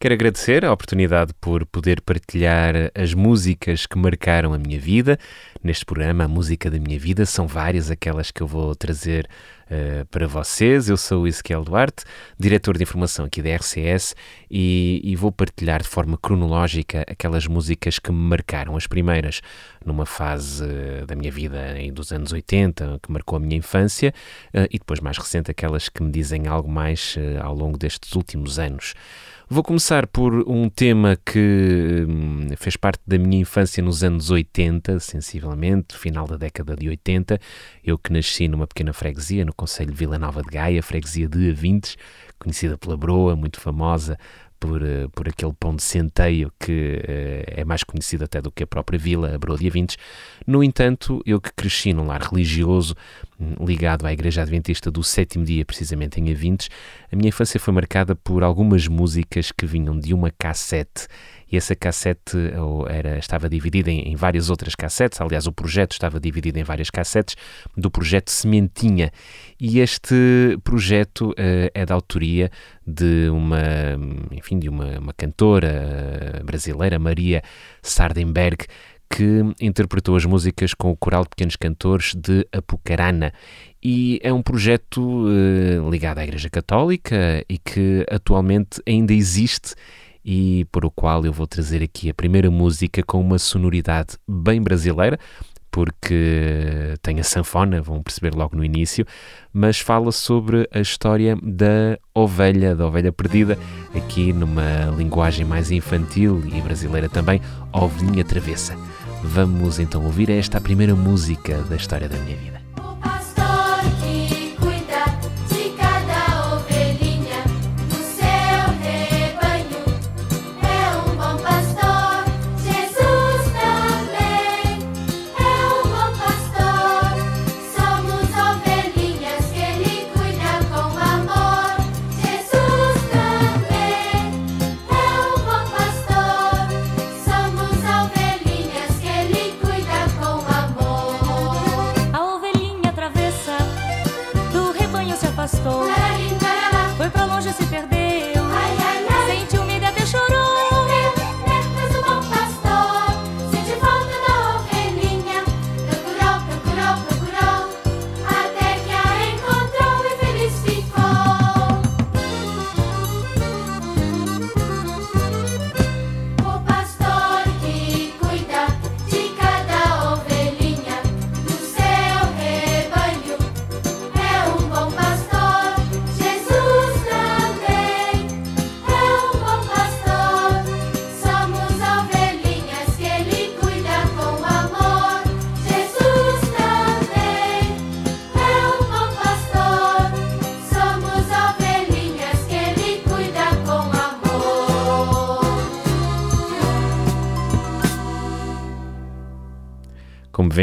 Quero agradecer a oportunidade por poder partilhar as músicas que marcaram a minha vida. Neste programa, a música da minha vida são várias aquelas que eu vou trazer uh, para vocês. Eu sou o Ezequiel Duarte, diretor de informação aqui da RCS, e, e, vou partilhar de forma cronológica aquelas músicas que me marcaram. As primeiras numa fase uh, da minha vida em, dos anos 80, que marcou a minha infância, uh, e depois mais recente, aquelas que me dizem algo mais ao longo destes últimos anos. Vou começar por um tema que hum, fez parte da minha infância nos anos 80, sensivelmente, final da década de 80. Eu que nasci numa pequena freguesia, no Conselho de Vila Nova de Gaia, freguesia de Avintes, conhecida pela Broa, muito famosa por, uh, por aquele pão de centeio que uh, é mais conhecido até do que a própria vila, a Broa de Avintes. No entanto, eu que cresci num lar religioso, ligado à Igreja Adventista do Sétimo Dia, precisamente em Avintes, a minha infância foi marcada por algumas músicas que vinham de uma cassete e essa cassete era, estava dividida em, em, várias outras cassetes, aliás, o projeto estava dividido em várias cassetes, do projeto Sementinha. E este projeto uh, é da autoria de uma, enfim, de uma, uma cantora brasileira, Maria Sardenberg, que interpretou as músicas com o coral de pequenos cantores de Apucarana. E é um projeto uh, ligado à Igreja Católica e que atualmente ainda existe e por o qual eu vou trazer aqui a primeira música com uma sonoridade bem brasileira, porque tem a sanfona, vão perceber logo no início, mas fala sobre a história da ovelha, da ovelha perdida, aqui numa linguagem mais infantil e brasileira também, Ovelhinha Travessa. Vamos então ouvir esta primeira música da história da minha vida.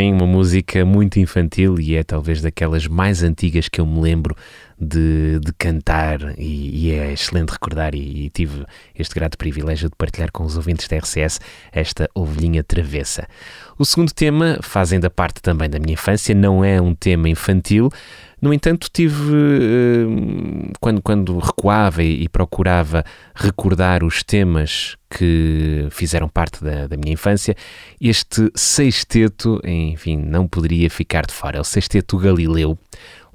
Uma música muito infantil e é talvez daquelas mais antigas que eu me lembro de, de cantar e, e, é excelente recordar e, e, tive este grato privilégio de partilhar com os ouvintes da RCS esta ovelhinha travessa. O segundo tema faz ainda parte também da minha infância, não é um tema infantil, no entanto, tive, eh, quando, quando recuava e, procurava recordar os temas que fizeram parte da, da, minha infância, este sexteto, enfim, não poderia ficar de fora. É o sexteto Galileu,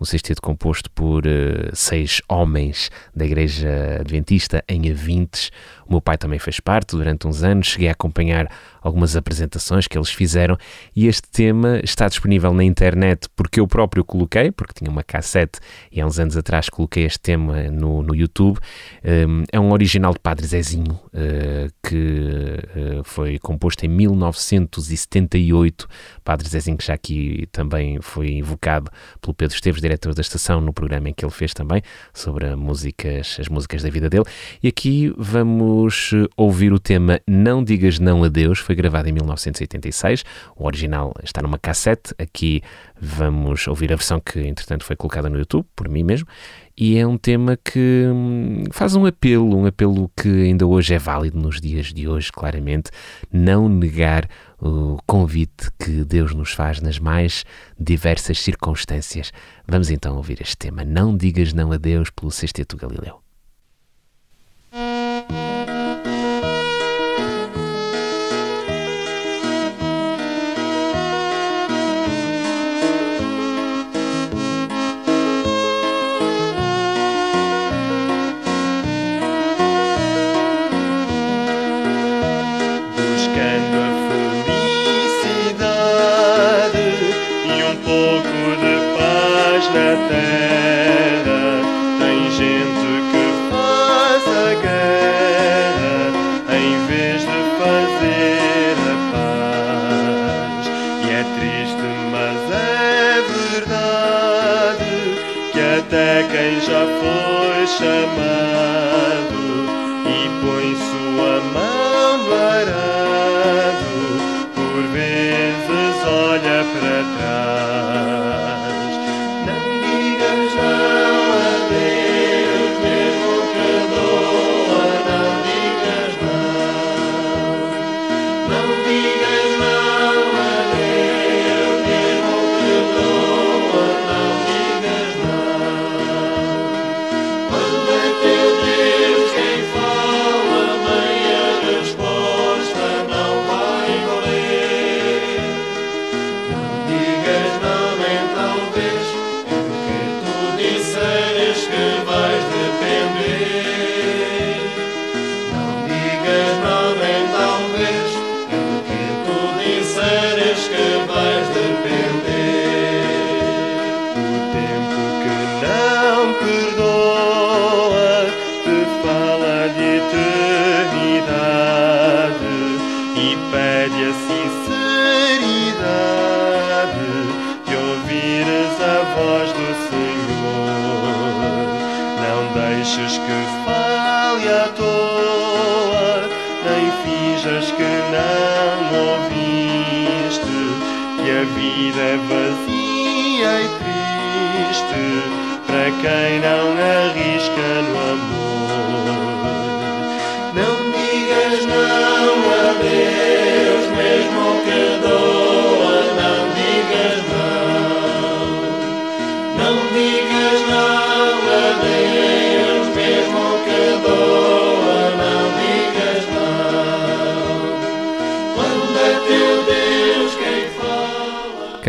um sexteto composto por uh, seis homens da Igreja Adventista em Avintes. O meu pai também fez parte durante uns anos, cheguei a acompanhar algumas apresentações que eles fizeram e este tema está disponível na internet porque eu próprio coloquei, porque tinha uma cassete e há uns anos atrás coloquei este tema no, no YouTube. Um, é um original de Padre Zezinho uh, que uh, foi composto em 1978. Padre Zezinho que já aqui também foi invocado pelo Pedro Esteves, diretor da estação, no programa em que ele fez também sobre músicas, as músicas da vida dele. E aqui vamos ouvir o tema Não Digas Não a Deus, foi gravada em 1986. O original está numa cassete. Aqui vamos ouvir a versão que, entretanto, foi colocada no YouTube, por mim mesmo. E é um tema que hum, faz um apelo, um apelo que ainda hoje é válido nos dias de hoje, claramente. Não negar o convite que Deus nos faz nas mais diversas circunstâncias. Vamos então ouvir este tema. Não digas não a Deus pelo Sexteto Galileu.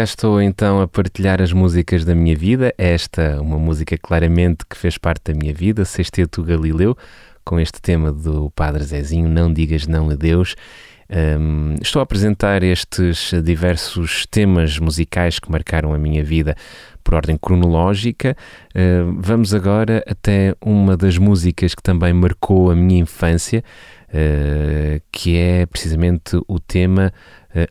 Cá estou então a partilhar as músicas da minha vida. Esta, uma música claramente que fez parte da minha vida, Sexteto Galileu, com este tema do Padre Zezinho, Não Digas Não a Deus. Um, estou a apresentar estes diversos temas musicais que marcaram a minha vida por ordem cronológica. Uh, vamos agora até uma das músicas que também marcou a minha infância, uh, que é precisamente o tema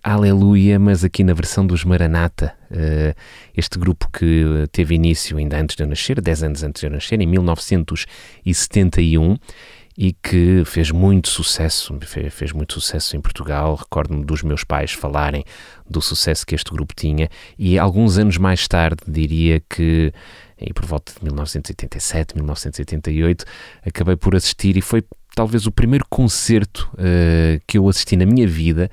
Aleluia, mas aqui na versão dos Maranata. Uh, este grupo que teve início ainda antes de eu nascer, 10 anos antes de eu nascer, em 1971 e que fez muito sucesso, fez muito sucesso em Portugal. Recordo-me dos meus pais falarem do sucesso que este grupo tinha e alguns anos mais tarde, diria que e por volta de 1987, 1988, acabei por assistir e foi talvez o primeiro concerto uh, que eu assisti na minha vida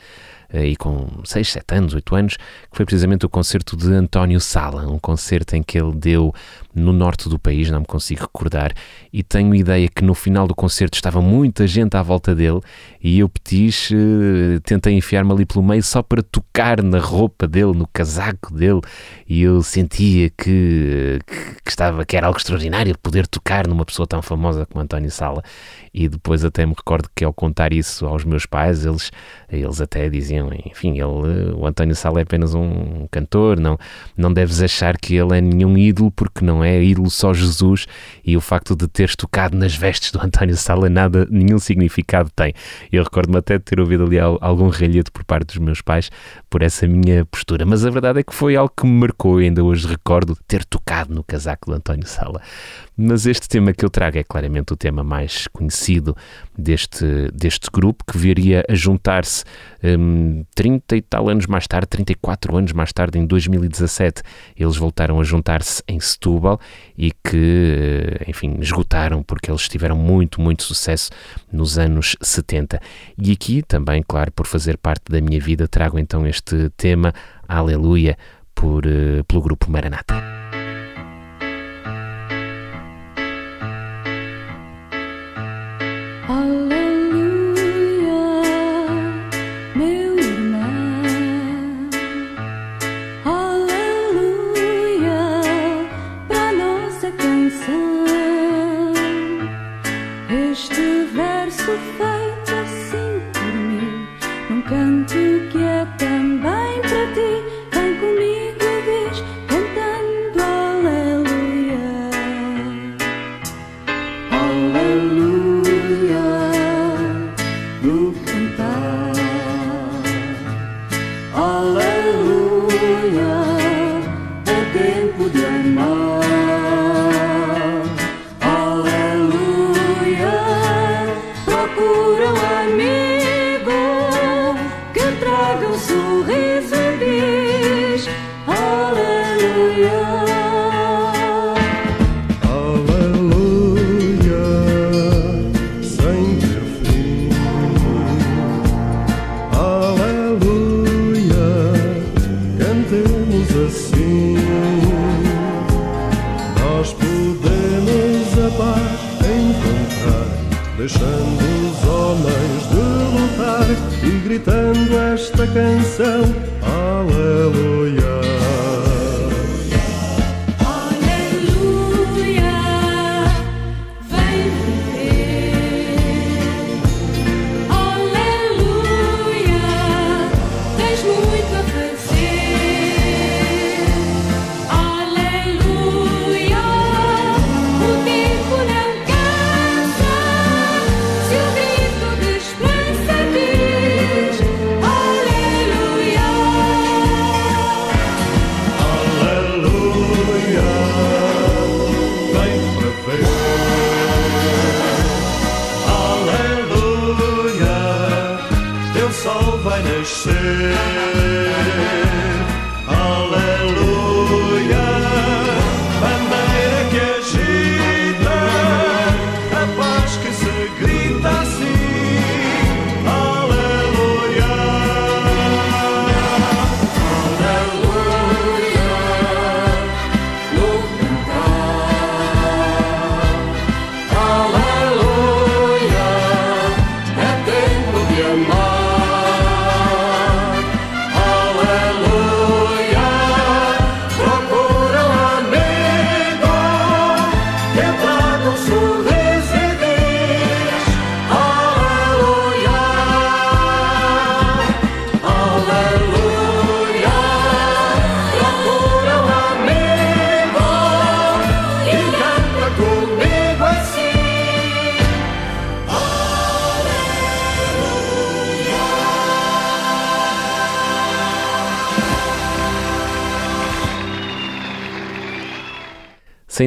e com 6, 7 anos, 8 anos, que foi precisamente o concerto de António Sala, um concerto em que ele deu no norte do país, não me consigo recordar, e tenho ideia que no final do concerto estava muita gente à volta dele e eu, Petis, uh, tentei enfiar-me ali pelo meio só para tocar na roupa dele, no casaco dele, e eu sentia que, que, que estava, que era algo extraordinário poder tocar numa pessoa tão famosa como António Sala, e depois até me recordo que ao contar isso aos meus pais, eles, eles até diziam enfim, ele, o António Sala é apenas um cantor, não, não deves achar que ele é nenhum ídolo, porque não é ídolo só Jesus, e o facto de teres tocado nas vestes do António Sala nada, nenhum significado tem. Eu recordo-me até de ter ouvido ali algum ralhete por parte dos meus pais por essa minha postura, mas a verdade é que foi algo que me marcou, ainda hoje recordo ter tocado no casaco do António Sala. Mas este tema que eu trago é claramente o tema mais conhecido deste, deste grupo, que viria a juntar-se um, 30 e tal anos mais tarde, 34 anos mais tarde, em 2017. Eles voltaram a juntar-se em Setúbal e que, eh, enfim, esgotaram porque eles tiveram muito, muito sucesso nos anos 70. E aqui também, claro, por fazer parte da minha vida, trago então este tema, Aleluia, por, uh, pelo grupo Maranata.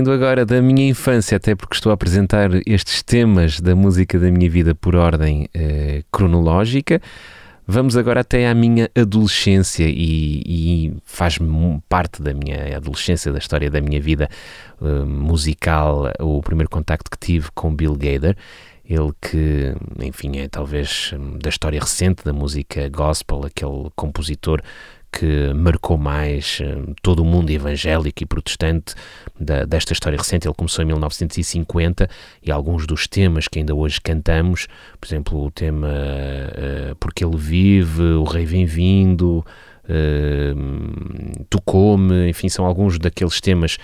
Saindo agora da minha infância, até porque estou a apresentar estes temas da música da minha vida por ordem eh, cronológica, vamos agora até à minha adolescência e, e faz parte da minha adolescência, da história da minha vida eh, musical, o primeiro contacto que tive com Bill Gader. Ele que, enfim, é talvez hum, da história recente da música gospel, aquele compositor que marcou mais uh, todo o mundo evangélico e protestante da, desta história recente. Ele começou em 1950 e alguns dos temas que ainda hoje cantamos, por exemplo, o tema uh, Porque Ele Vive, O Rei Vem Vindo, uh, Tu Come, enfim, são alguns daqueles temas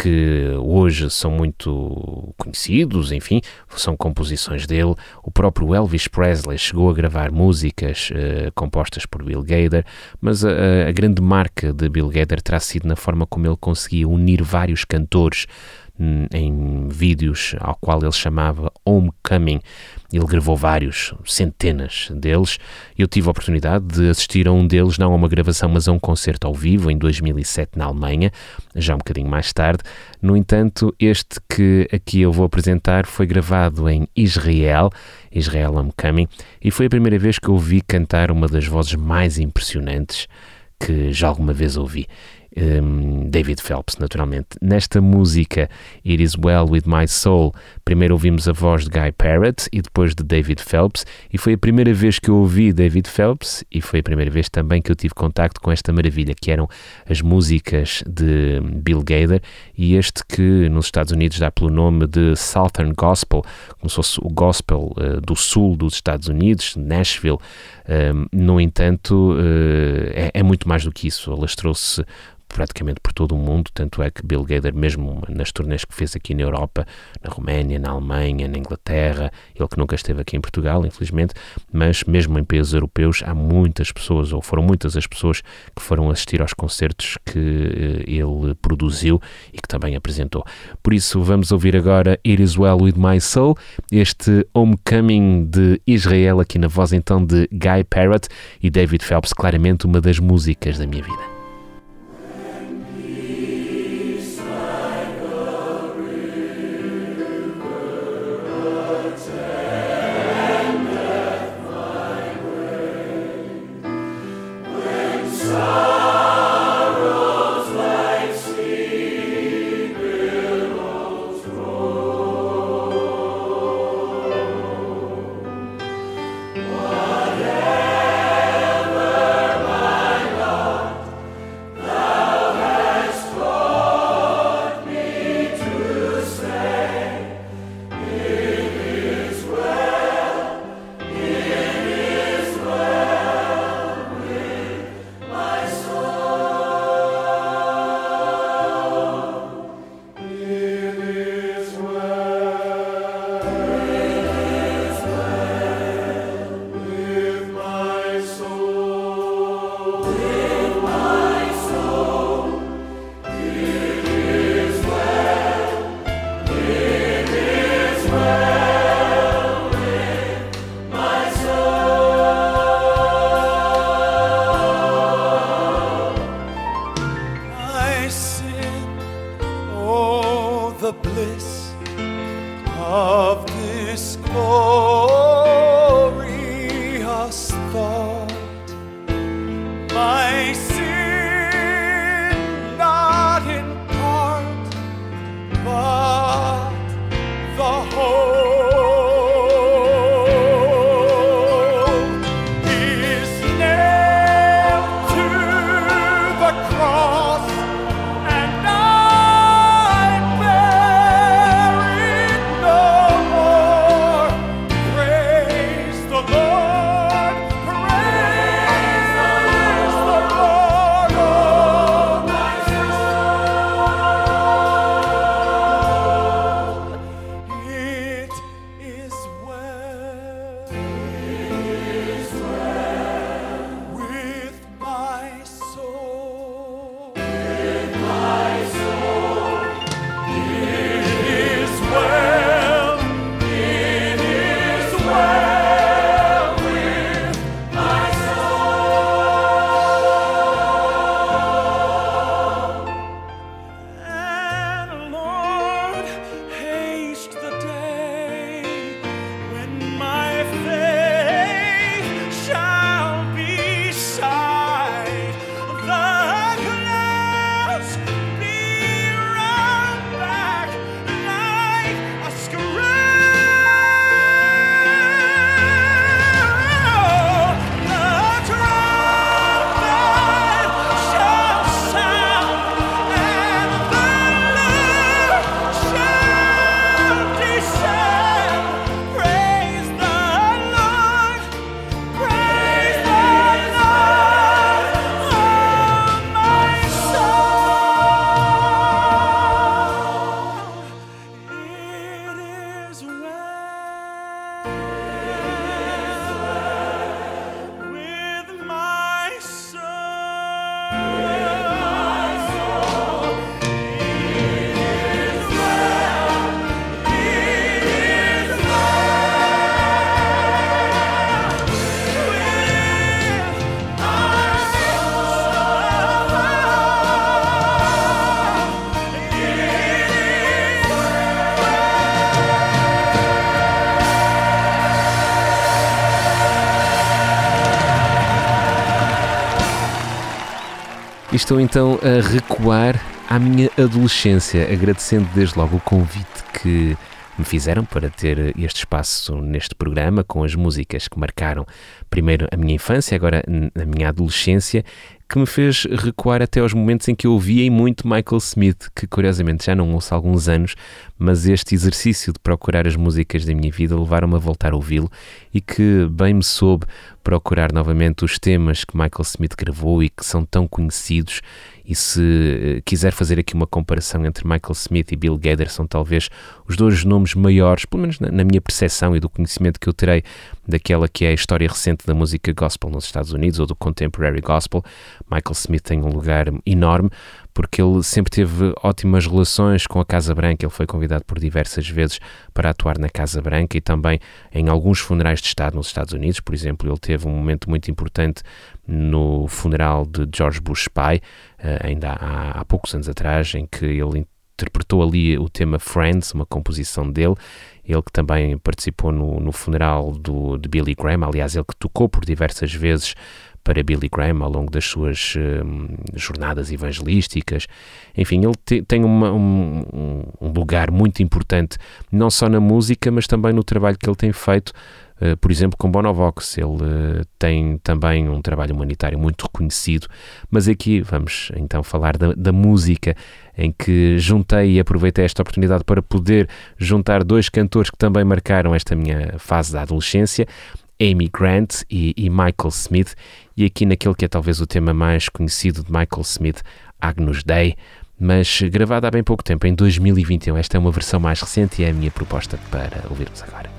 que hoje são muito conhecidos, enfim, são composições dele. O próprio Elvis Presley chegou a gravar músicas uh, compostas por Bill Gader, mas a, a grande marca de Bill Gader terá sido na forma como ele conseguia unir vários cantores hum, em vídeos ao qual ele chamava Homecoming. Ele gravou vários, centenas deles. Eu tive a oportunidade de assistir a um deles, não a uma gravação, mas a um concerto ao vivo em 2007 na Alemanha, já um bocadinho mais tarde. No entanto, este que aqui eu vou apresentar foi gravado em Israel, Israel Homecoming, e foi a primeira vez que ouvi cantar uma das vozes mais impressionantes que já alguma vez ouvi um, David Phelps, naturalmente. Nesta música, It Is Well With My Soul, primeiro ouvimos a voz de Guy Parrott e depois de David Phelps, e foi a primeira vez que eu ouvi David Phelps e foi a primeira vez também que eu tive contacto com esta maravilha, que eram as músicas de Bill Gader e este que nos Estados Unidos dá pelo nome de Southern Gospel, como se fosse o gospel uh, do sul dos Estados Unidos, Nashville. No entanto, uh, é, é muito mais do que isso. Alastrou-se praticamente por todo o mundo, tanto é que Bill Gader, mesmo nas turnês que fez aqui na Europa, na Roménia, na Alemanha, na Inglaterra, ele que nunca esteve aqui em Portugal, infelizmente, mas mesmo em países europeus há muitas pessoas, ou foram muitas as pessoas que foram assistir aos concertos que uh, ele produziu e que também apresentou. Por isso vamos ouvir agora It Is Well With My Soul, este Homecoming de Israel aqui na voz então de Guy Parrott e David Phelps, claramente uma das músicas da minha vida. Estou então a recuar à minha adolescência, agradecendo desde logo o convite que me fizeram para ter este espaço neste programa com as músicas que marcaram primeiro a minha infância, agora a minha adolescência, que me fez recuar até aos momentos em que eu ouvia muito Michael Smith, que curiosamente já não ouço há alguns anos, mas este exercício de procurar as músicas da minha vida levaram-me a voltar a ouvi-lo e que bem me soube procurar novamente os temas que Michael Smith gravou e que são tão conhecidos e se eh, quiser fazer aqui uma comparação entre Michael Smith e Bill Gaither, são talvez os dois nomes maiores, pelo menos na, minha percepção e do conhecimento que eu terei daquela que é a história recente da música gospel nos Estados Unidos ou do contemporary gospel. Michael Smith tem um lugar enorme porque ele sempre teve ótimas relações com a Casa Branca. Ele foi convidado por diversas vezes para atuar na Casa Branca e também em alguns funerais de Estado nos Estados Unidos. Por exemplo, ele teve um momento muito importante no funeral de George Bush pai, eh, ainda há, há poucos anos atrás, em que ele interpretou ali o tema Friends, uma composição dele, ele que também participou no, no funeral do, de Billy Graham, aliás, ele que tocou por diversas vezes para Billy Graham ao longo das suas um, jornadas evangelísticas. Enfim, ele te, tem uma, um, um, lugar muito importante, não só na música, mas também no trabalho que ele tem feito eh, por exemplo, com Bonovox. Ele uh, tem também um trabalho humanitário muito reconhecido, mas aqui vamos então falar da, da, música, em que juntei e aproveitei esta oportunidade para poder juntar dois cantores que também marcaram esta minha fase da adolescência. Amy Grant e, e Michael Smith, e aqui naquele que é talvez o tema mais conhecido de Michael Smith, Agnus Dei, mas gravada há bem pouco tempo, em 2021. Esta é uma versão mais recente e é a minha proposta para ouvirmos agora.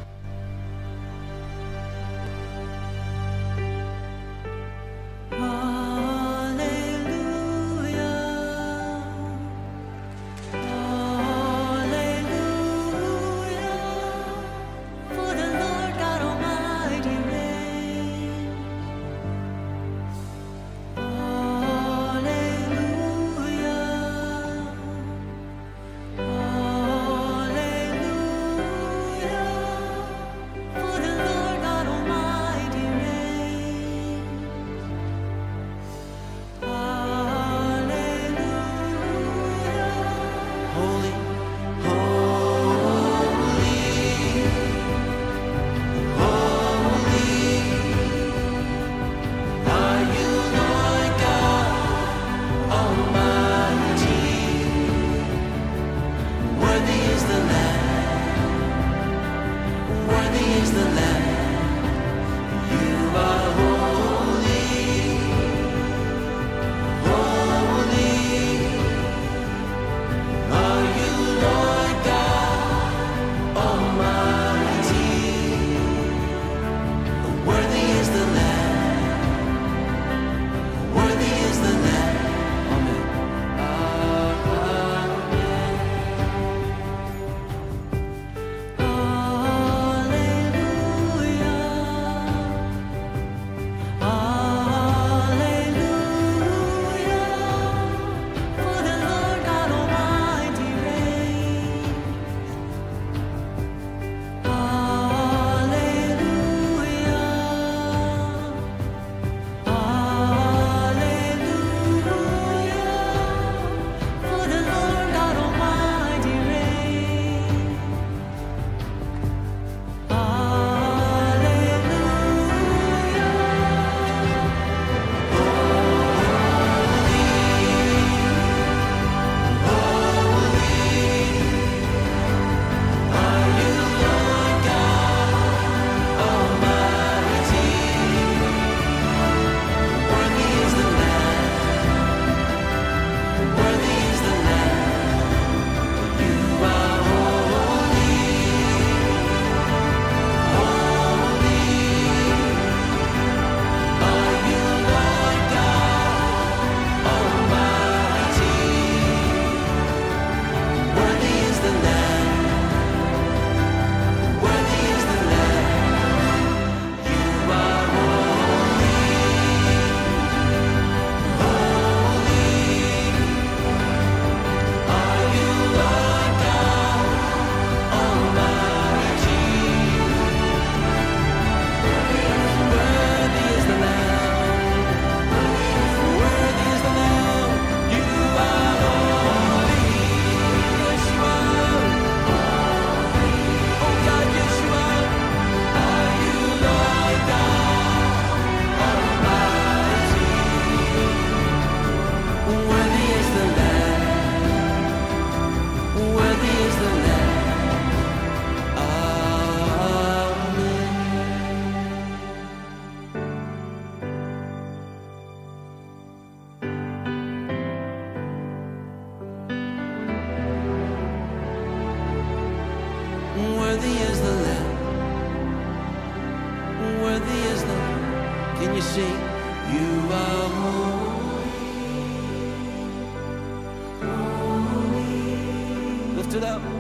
Lift it.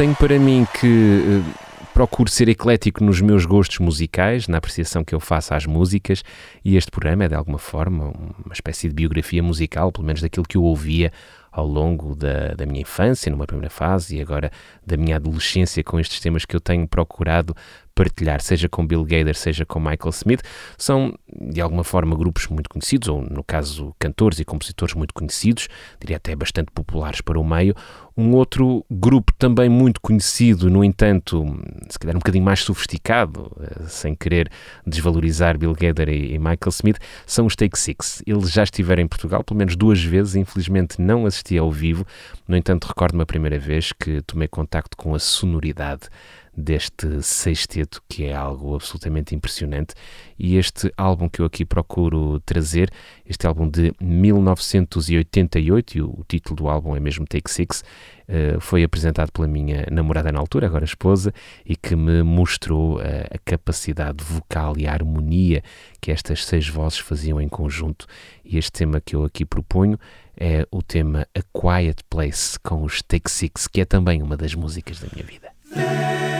Tenho para mim que uh, procuro ser eclético nos meus gostos musicais, na apreciação que eu faço às músicas, e este programa é de alguma forma uma espécie de biografia musical, pelo menos daquilo que eu ouvia ao longo da, da minha infância, numa primeira fase, e agora da minha adolescência, com estes temas que eu tenho procurado partilhar, seja com Bill Gader, seja com Michael Smith, são de alguma forma grupos muito conhecidos, ou no caso cantores e compositores muito conhecidos, diria até bastante populares para o meio. Um outro grupo também muito conhecido, no entanto, se calhar um bocadinho mais sofisticado, eh, sem querer desvalorizar Bill Gader e Michael Smith, são os Take Six. Eles já estiveram em Portugal pelo menos duas vezes, infelizmente não assisti ao vivo, no entanto recordo-me a primeira vez que tomei contacto com a sonoridade deste sexteto, que é algo absolutamente impressionante. E este álbum que eu aqui procuro trazer, este álbum de 1988, e o título do álbum é mesmo Take Six, eh, foi apresentado pela minha namorada na altura, agora esposa, e que me mostrou eh, a capacidade vocal e a harmonia que estas seis vozes faziam em conjunto. E este tema que eu aqui proponho é o tema A Quiet Place com os Take Six, que é também uma das músicas da minha vida.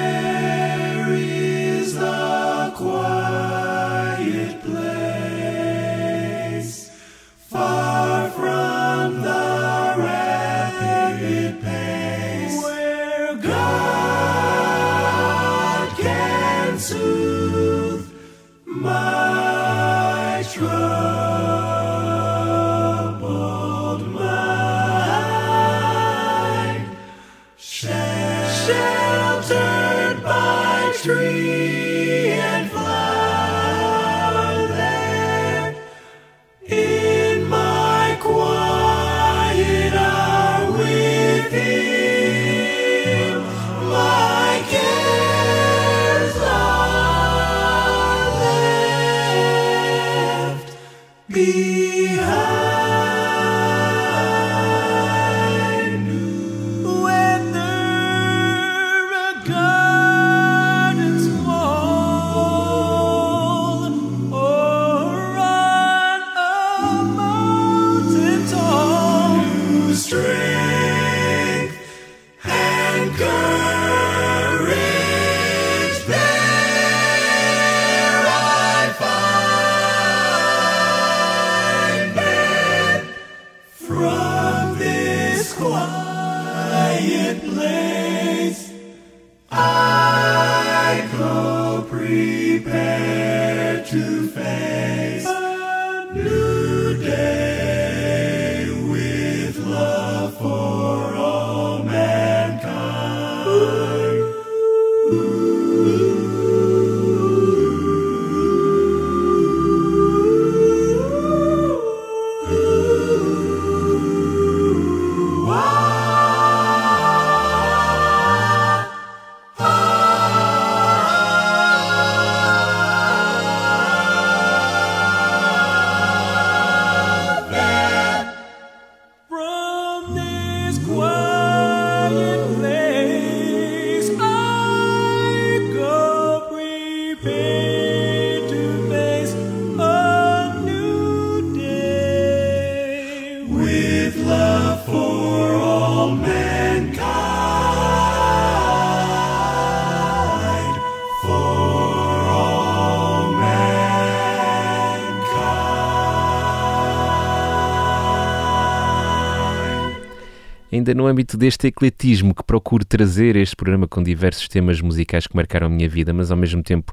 Ainda no âmbito deste ecletismo que procuro trazer este programa com diversos temas musicais que marcaram a minha vida, mas ao mesmo tempo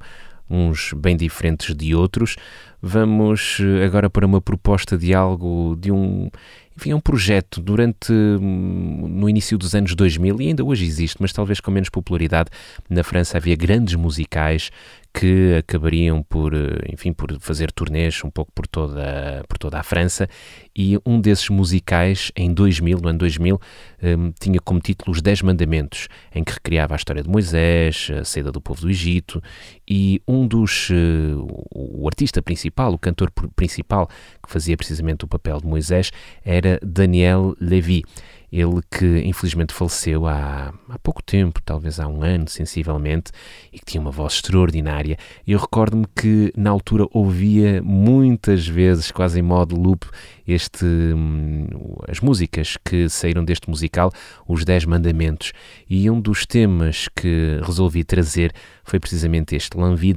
uns bem diferentes de outros, vamos eh, agora para uma proposta de algo, de um, enfim, é um projeto durante hum, no início dos anos 2000 e ainda hoje existe, mas talvez com menos popularidade. Na França havia grandes musicais que acabariam por, eh, enfim, por fazer turnês um pouco por toda, por toda a França. E um desses musicais, em 2000, no ano 2000, um, tinha como título Os Dez Mandamentos, em que recriava a história de Moisés, a saída do povo do Egito. E um dos, uh, o artista principal, o cantor principal que fazia precisamente o papel de Moisés era Daniel Levy ele que infelizmente faleceu há, há pouco tempo, talvez há um ano, sensivelmente, e que tinha uma voz extraordinária. Eu recordo-me que na altura ouvia muitas vezes, quase em modo loop, este, hum, as músicas que saíram deste musical, Os Dez Mandamentos. E um dos temas que resolvi trazer foi precisamente este, L'Envie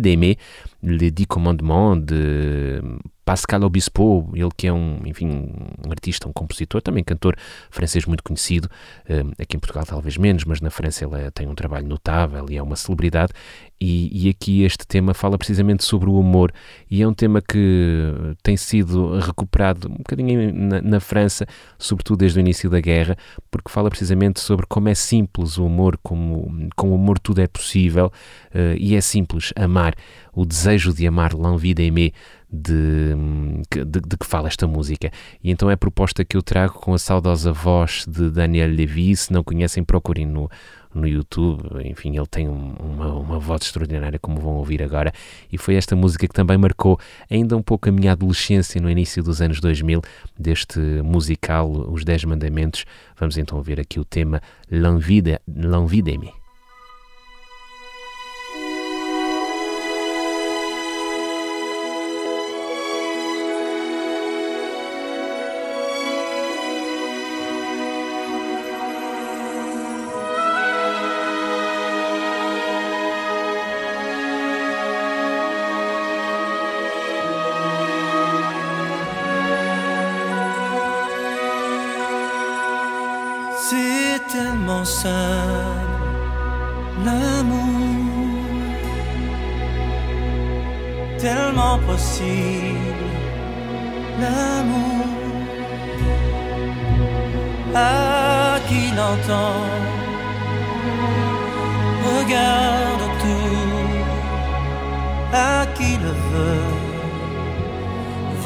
d'aimer, Les Dix Commandements, de Pascal Obispo, ele que é um, enfim, um artista, um compositor, também cantor francês muito conhecido, hum, aqui em Portugal talvez menos, mas na França ele tem um trabalho notável e é uma celebridade, e, e, aqui este tema fala precisamente sobre o amor e é um tema que tem sido recuperado um bocadinho na, na, França, sobretudo desde o início da guerra, porque fala precisamente sobre como é simples o amor, como com o amor tudo é possível uh, e é simples amar, o desejo de amar, l'envie d'aimer, de, de, de, que fala esta música. E então é a proposta que eu trago com a saudosa voz de Daniel Levy. Se não conhecem, procurem no, no YouTube. Enfim, ele tem uma, uma voz extraordinária, como vão ouvir agora. E foi esta música que também marcou ainda um pouco a minha adolescência no início dos anos 2000, deste musical Os Dez Mandamentos. Vamos então ouvir aqui o tema L'Envie d'aimer. tellement à qui l'entend. Regarde autour, à qui le veut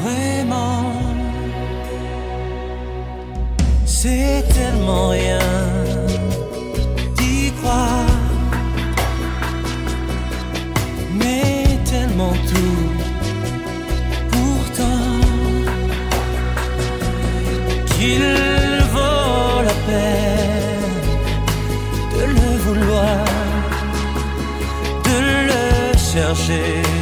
vraiment. C'est tellement rien d'y croire, mais tellement tout. Pourtant, qu'il chercher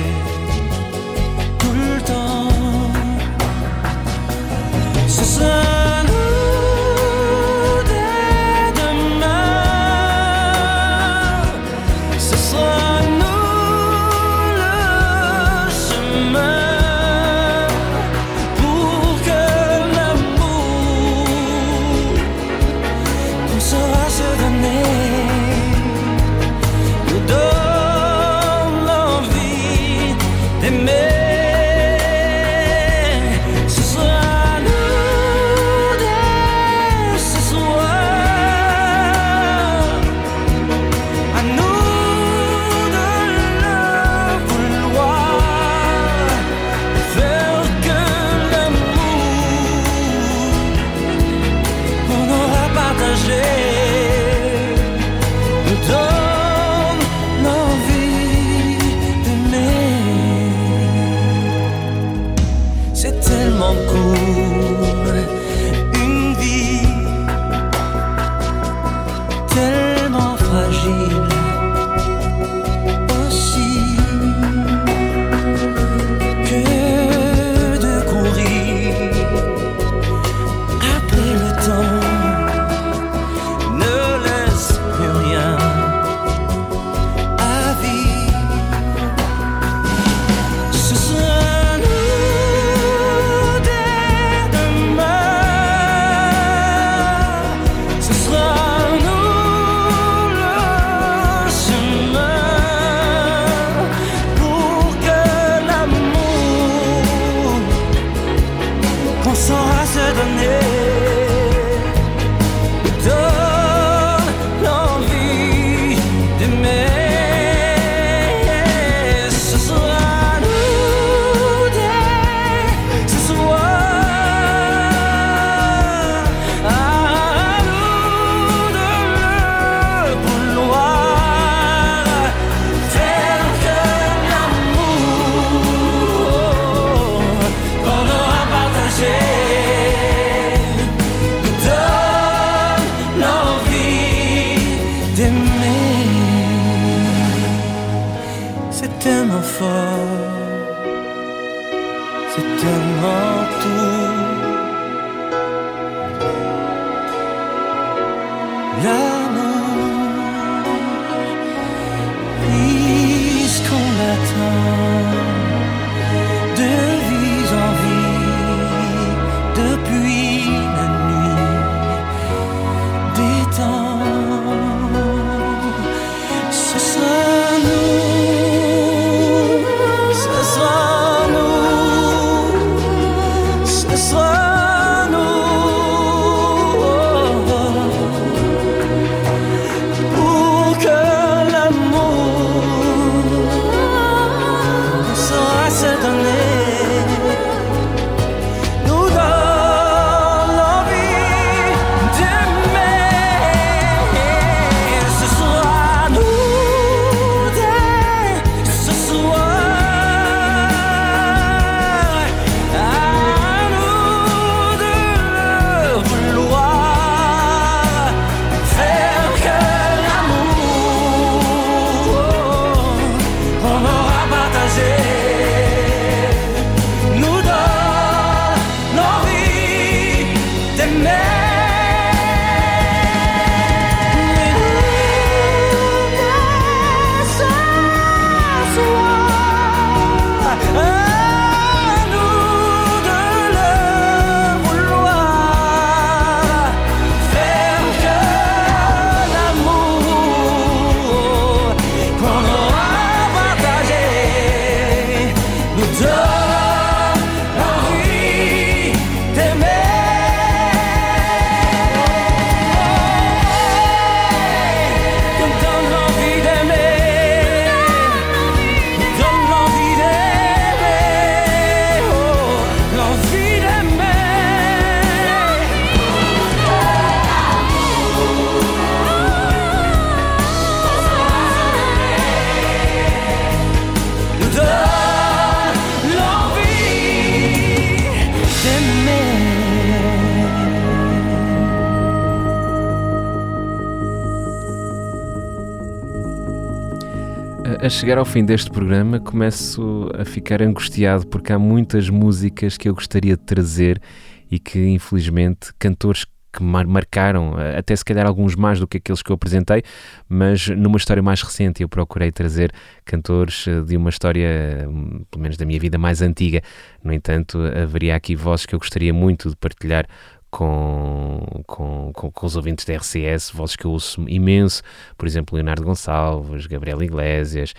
chegar ao fim deste programa, começo a ficar angustiado porque há muitas músicas que eu gostaria de trazer e que, infelizmente, cantores que mar- marcaram, até se calhar alguns mais do que aqueles que eu apresentei, mas numa história mais recente eu procurei trazer cantores eh, de uma história, hum, pelo menos da minha vida, mais antiga. No entanto, haveria aqui vozes que eu gostaria muito de partilhar com, com, com, com os ouvintes da RCS, vozes que eu ouço imenso, por exemplo, Leonardo Gonçalves, Gabriel Iglesias,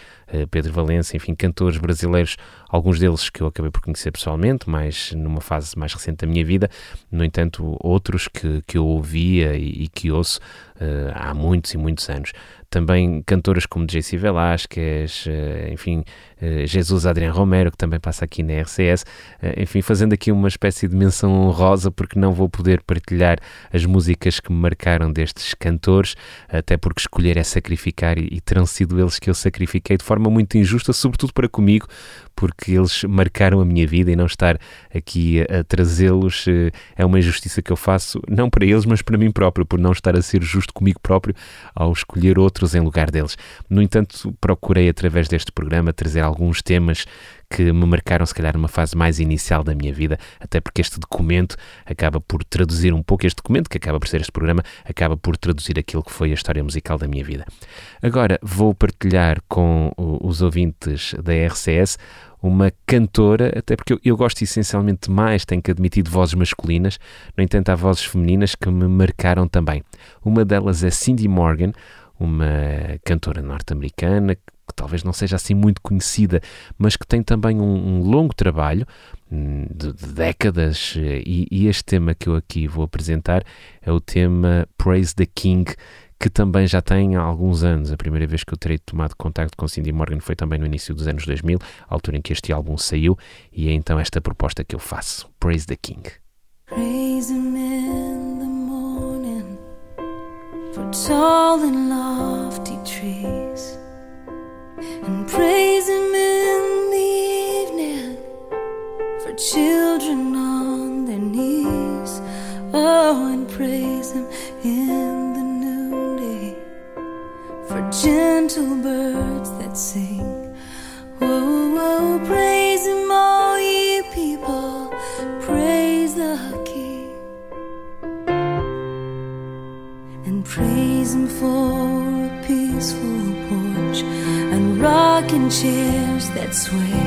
Pedro Valença, enfim, cantores brasileiros, alguns deles que eu acabei por conhecer pessoalmente, mas numa fase mais recente da minha vida, no entanto, outros que, que eu ouvia e, e que ouço eh, há muitos e muitos anos. Também cantoras como JC Velasquez, eh, enfim, eh, Jesus Adrián Romero, que também passa aqui na RCS, eh, enfim, fazendo aqui uma espécie de menção honrosa, porque não vou poder partilhar as músicas que me marcaram destes cantores, até porque escolher é sacrificar e, e terão sido eles que eu sacrifiquei de forma muito injusta, sobretudo para comigo, porque eles marcaram a minha vida e não estar aqui a, a trazê-los eh, é uma injustiça que eu faço, não para eles, mas para mim próprio, por não estar a ser justo comigo próprio ao escolher outros em lugar deles. No entanto, procurei através deste programa trazer alguns temas que me marcaram, se calhar, numa fase mais inicial da minha vida, até porque este documento acaba por traduzir um pouco, este documento, que acaba por ser este programa, acaba por traduzir aquilo que foi a história musical da minha vida. Agora vou partilhar com os ouvintes da RCS uma cantora, até porque eu, eu gosto essencialmente mais, tenho que admitir, de vozes masculinas, no entanto há vozes femininas que me marcaram também. Uma delas é Cindy Morgan, uma cantora norte-americana talvez não seja assim muito conhecida, mas que tem também um, um longo trabalho hum, de, de décadas eh, e, e este tema que eu aqui vou apresentar é o tema Praise the King, que também já tem alguns anos. A primeira vez que eu terei tomado contacto com Cindy Morgan foi também no início dos anos 2000, a altura em que este álbum saiu, e é então esta proposta que eu faço, Praise the King. Praise him in the morning for tall and lofty trees, and praise him in the evening for children on their knees. Oh, and praise him in the noonday for gentle birds that sing. Whoa, whoa, praise Sweet.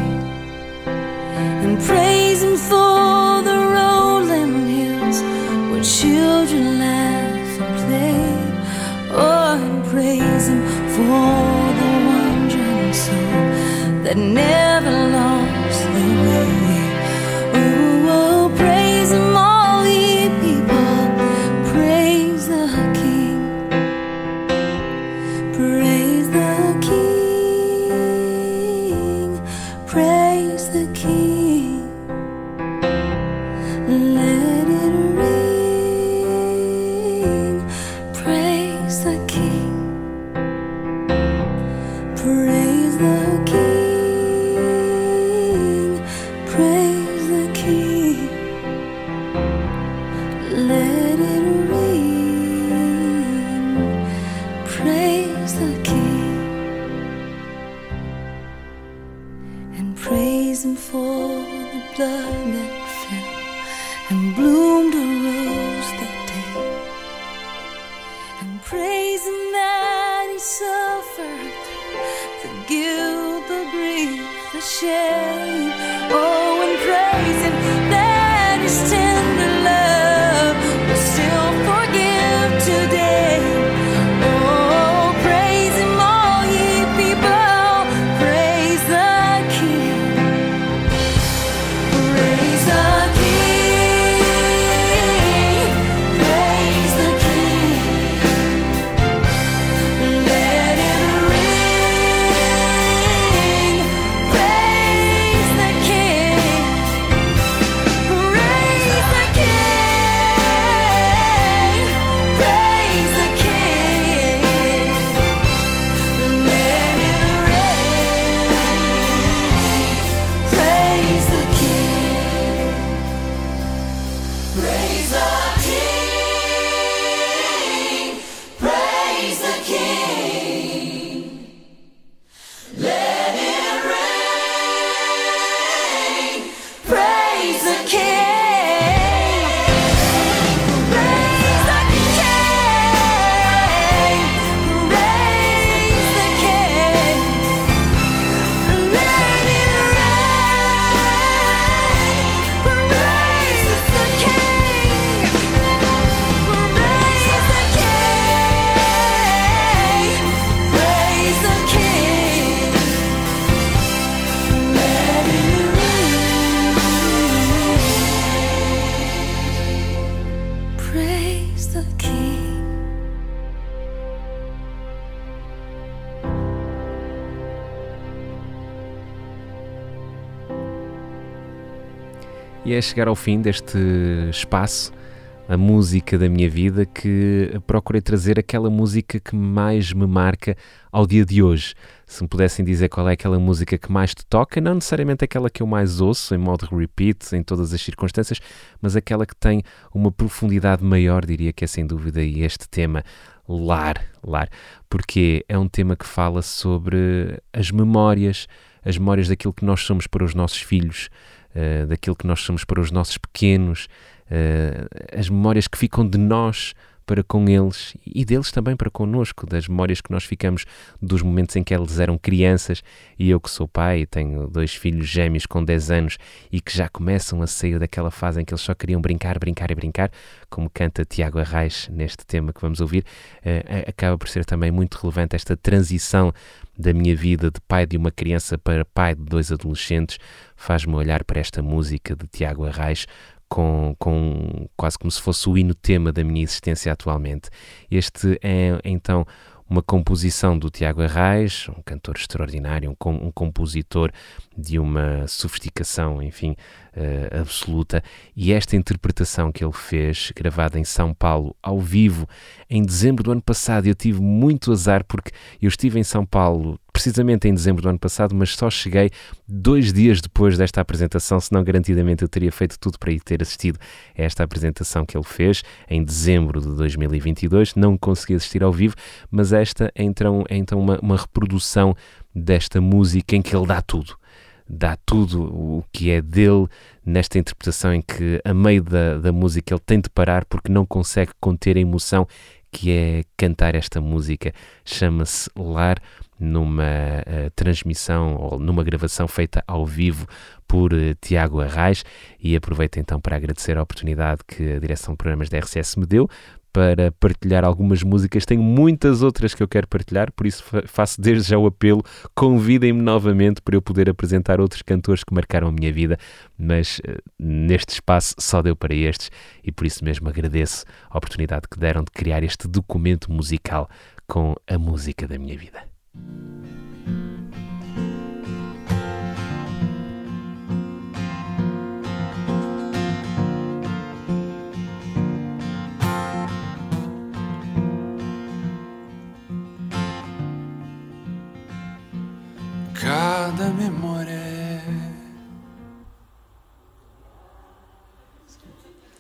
E é chegar ao fim deste espaço, a música da minha vida, que procurei trazer aquela música que mais me marca ao dia de hoje. Se me pudessem dizer qual é aquela música que mais te toca, não necessariamente aquela que eu mais ouço em modo repeat, em todas as circunstâncias, mas aquela que tem uma profundidade maior, diria que é sem dúvida este tema, lar, lar, porque é um tema que fala sobre as memórias, as memórias daquilo que nós somos para os nossos filhos, daquilo que nós somos para os nossos pequenos, uh, as memórias que ficam de nós para com eles e deles também para connosco, das memórias que nós ficamos dos momentos em que eles eram crianças. E eu que sou pai e tenho dois filhos gêmeos com 10 anos e que já começam a sair daquela fase em que eles só queriam brincar, brincar e brincar, como canta Tiago Arraes neste tema que vamos ouvir, uh, acaba por ser também muito relevante esta transição da minha vida de pai de uma criança para pai de dois adolescentes, faz-me olhar para esta música de Tiago Arraes com, com quase como se fosse o hino tema da minha existência atualmente. Este é então uma composição do Tiago Arraes, um cantor extraordinário, um, um compositor de uma sofisticação, enfim, uh, absoluta. E esta interpretação que ele fez, gravada em São Paulo, ao vivo, em dezembro do ano passado, eu tive muito azar porque eu estive em São Paulo precisamente em dezembro do ano passado, mas só cheguei dois dias depois desta apresentação, senão garantidamente eu teria feito tudo para ir ter assistido a esta apresentação que ele fez em dezembro de 2022. Não consegui assistir ao vivo, mas esta é então, é então uma, uma reprodução desta música em que ele dá tudo dá tudo o que é dele nesta interpretação em que, a meio da, da música, ele tem de parar porque não consegue conter a emoção que é cantar esta música. Chama-se Lar, numa uh, transmissão ou numa gravação feita ao vivo por uh, Tiago Arraes. E aproveito então para agradecer a oportunidade que a direção de programas da RCS me deu para partilhar algumas músicas. Tenho muitas outras que eu quero partilhar, por isso faço desde já o apelo. Convidem-me novamente para eu poder apresentar outros cantores que marcaram a minha vida, mas uh, neste espaço só deu para estes e por isso mesmo agradeço a oportunidade que deram de criar este documento musical com a música da minha vida. Cada memória é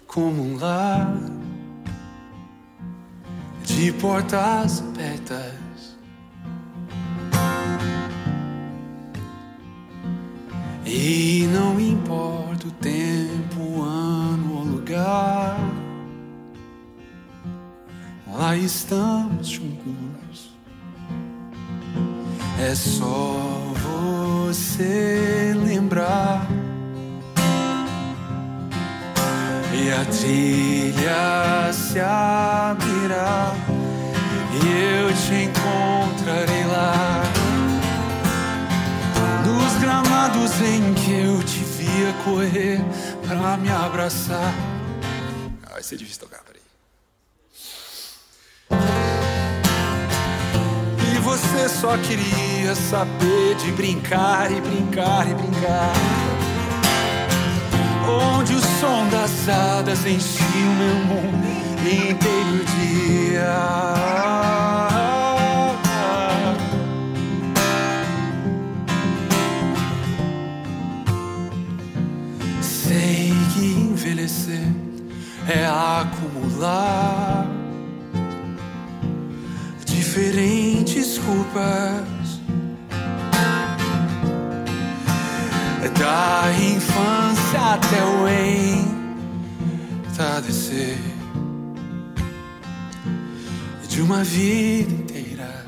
como um lar de portas abertas. E não importa o tempo, o ano ou lugar, lá estamos juntos. É só você lembrar. E a trilha se abrirá e eu te encontrarei lá. Nos gramados em que eu te via correr pra me abraçar. Vai ser difícil tocar, você só queria saber de brincar e brincar e brincar. Onde o som das hadas enchia o meu mundo inteiro dia. Sei que envelhecer é acumular diferentes culpas da infância até o entardecer de uma vida inteira.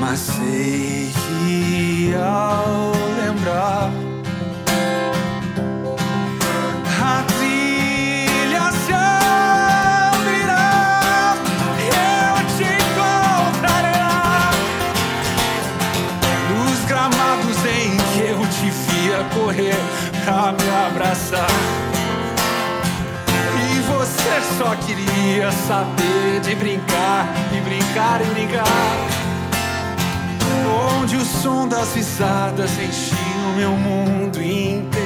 Mas sei que ao lembrar te via correr pra me abraçar. E você só queria saber de brincar e brincar e brincar. Onde o som das risadas enchia o meu mundo inteiro